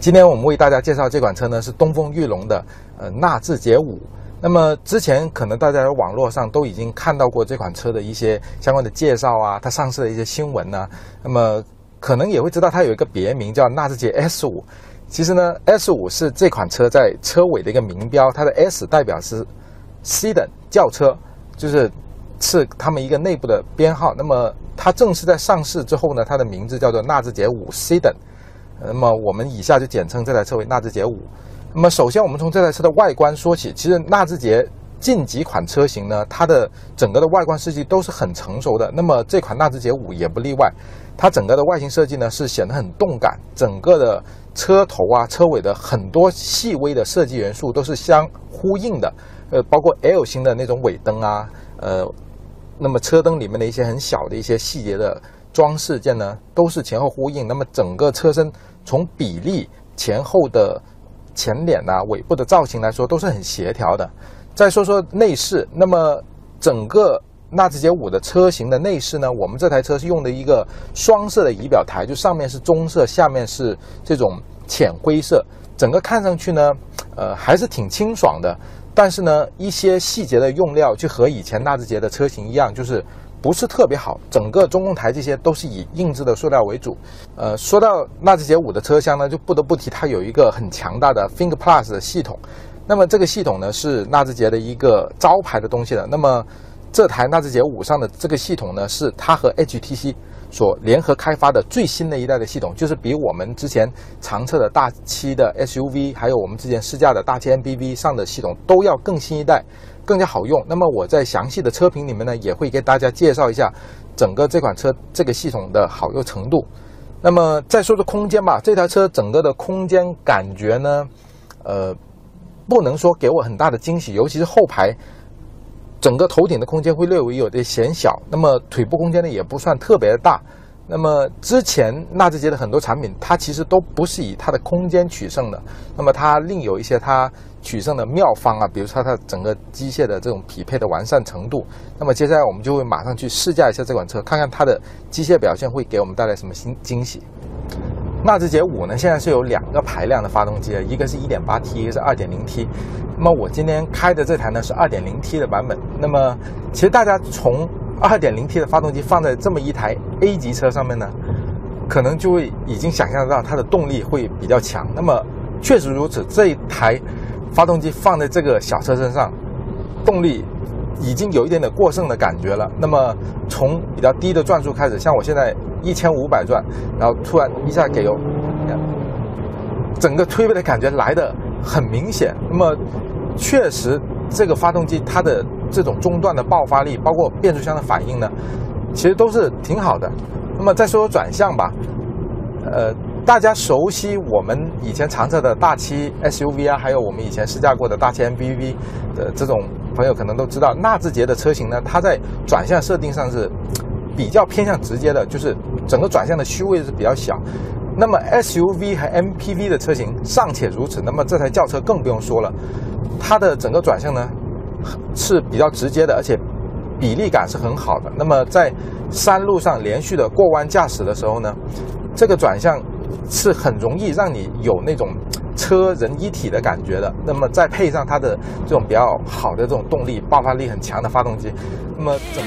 今天我们为大家介绍这款车呢，是东风裕隆的呃纳智捷五。那么之前可能大家在网络上都已经看到过这款车的一些相关的介绍啊，它上市的一些新闻呢。那么可能也会知道它有一个别名叫纳智捷 S 五。其实呢，S 五是这款车在车尾的一个名标，它的 S 代表是 Sedan 轿车，就是是他们一个内部的编号。那么它正式在上市之后呢，它的名字叫做纳智捷五 Sedan。那么我们以下就简称这台车为纳智捷五。那么首先我们从这台车的外观说起，其实纳智捷近几款车型呢，它的整个的外观设计都是很成熟的。那么这款纳智捷五也不例外，它整个的外形设计呢是显得很动感，整个的车头啊、车尾的很多细微的设计元素都是相呼应的。呃，包括 L 型的那种尾灯啊，呃，那么车灯里面的一些很小的一些细节的装饰件呢，都是前后呼应。那么整个车身。从比例、前后的前脸呐、尾部的造型来说，都是很协调的。再说说内饰，那么整个纳智捷五的车型的内饰呢，我们这台车是用的一个双色的仪表台，就上面是棕色，下面是这种浅灰色，整个看上去呢，呃，还是挺清爽的。但是呢，一些细节的用料就和以前纳智捷的车型一样，就是。不是特别好，整个中控台这些都是以硬质的塑料为主。呃，说到纳智捷五的车厢呢，就不得不提它有一个很强大的 Think Plus 的系统。那么这个系统呢，是纳智捷的一个招牌的东西了。那么这台纳智捷五上的这个系统呢，是它和 HTC 所联合开发的最新的一代的系统，就是比我们之前常测的大七的 SUV，还有我们之前试驾的大七 MPV 上的系统都要更新一代。更加好用。那么我在详细的车评里面呢，也会给大家介绍一下整个这款车这个系统的好用程度。那么再说说空间吧，这台车整个的空间感觉呢，呃，不能说给我很大的惊喜，尤其是后排，整个头顶的空间会略微有点显小。那么腿部空间呢，也不算特别的大。那么之前纳智捷的很多产品，它其实都不是以它的空间取胜的。那么它另有一些它取胜的妙方啊，比如说它整个机械的这种匹配的完善程度。那么接下来我们就会马上去试驾一下这款车，看看它的机械表现会给我们带来什么新惊喜。纳智捷五呢，现在是有两个排量的发动机，一个是一点八 T，一个是二点零 T。那么我今天开的这台呢是二点零 T 的版本。那么其实大家从二点零 T 的发动机放在这么一台 A 级车上面呢，可能就会已经想象得到它的动力会比较强。那么确实如此，这一台发动机放在这个小车身上，动力已经有一点点过剩的感觉了。那么从比较低的转速开始，像我现在一千五百转，然后突然一下给油，整个推背的感觉来的很明显。那么确实这个发动机它的。这种中段的爆发力，包括变速箱的反应呢，其实都是挺好的。那么再说说转向吧，呃，大家熟悉我们以前常测的大七 SUV 啊，还有我们以前试驾过的大七 MPV 的这种朋友可能都知道，纳智捷的车型呢，它在转向设定上是比较偏向直接的，就是整个转向的虚位是比较小。那么 SUV 和 MPV 的车型尚且如此，那么这台轿车更不用说了，它的整个转向呢？是比较直接的，而且比例感是很好的。那么在山路上连续的过弯驾驶的时候呢，这个转向是很容易让你有那种车人一体的感觉的。那么再配上它的这种比较好的这种动力、爆发力很强的发动机，那么整。